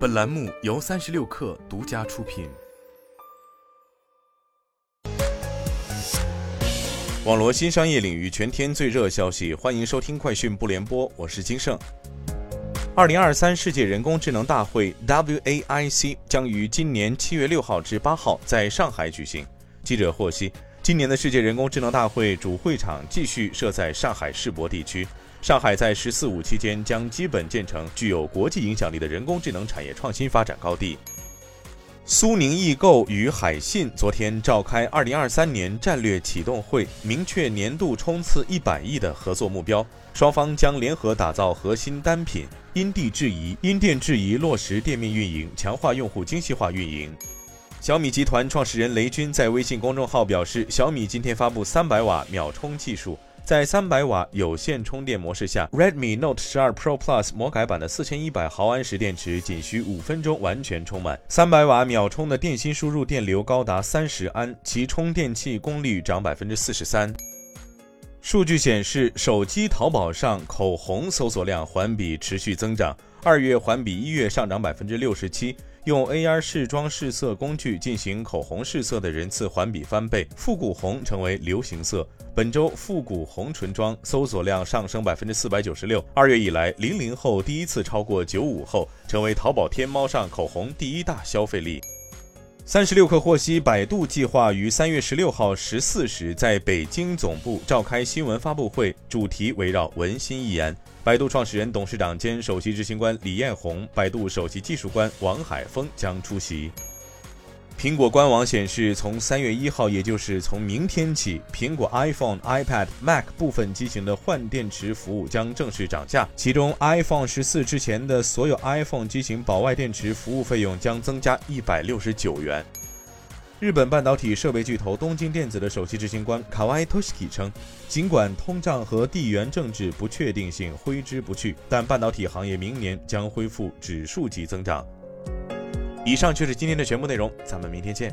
本栏目由三十六氪独家出品。网罗新商业领域全天最热消息，欢迎收听快讯不联播，我是金盛。二零二三世界人工智能大会 （WAIC） 将于今年七月六号至八号在上海举行。记者获悉，今年的世界人工智能大会主会场继续设在上海世博地区。上海在“十四五”期间将基本建成具有国际影响力的人工智能产业创新发展高地。苏宁易购与海信昨天召开二零二三年战略启动会，明确年度冲刺一百亿的合作目标。双方将联合打造核心单品，因地制宜、因店制宜落实店面运营，强化用户精细化运营。小米集团创始人雷军在微信公众号表示，小米今天发布三百瓦秒充技术。在三百瓦有线充电模式下，Redmi Note 十二 Pro Plus 魔改版的四千一百毫安时电池仅需五分钟完全充满。三百瓦秒充的电芯输入电流高达三十安，其充电器功率涨百分之四十三。数据显示，手机淘宝上口红搜索量环比持续增长，二月环比一月上涨百分之六十七。用 AR 试妆试色工具进行口红试色的人次环比翻倍，复古红成为流行色。本周复古红唇妆搜索量上升百分之四百九十六，二月以来，零零后第一次超过九五后，成为淘宝天猫上口红第一大消费力。三十六氪获悉，百度计划于三月十六号十四时在北京总部召开新闻发布会，主题围绕“文心一言”。百度创始人、董事长兼首席执行官李彦宏，百度首席技术官王海峰将出席。苹果官网显示，从三月一号，也就是从明天起，苹果 iPhone、iPad、Mac 部分机型的换电池服务将正式涨价。其中，iPhone 十四之前的所有 iPhone 机型保外电池服务费用将增加一百六十九元。日本半导体设备巨头东京电子的首席执行官卡哇伊托西基称，尽管通胀和地缘政治不确定性挥之不去，但半导体行业明年将恢复指数级增长。以上就是今天的全部内容，咱们明天见。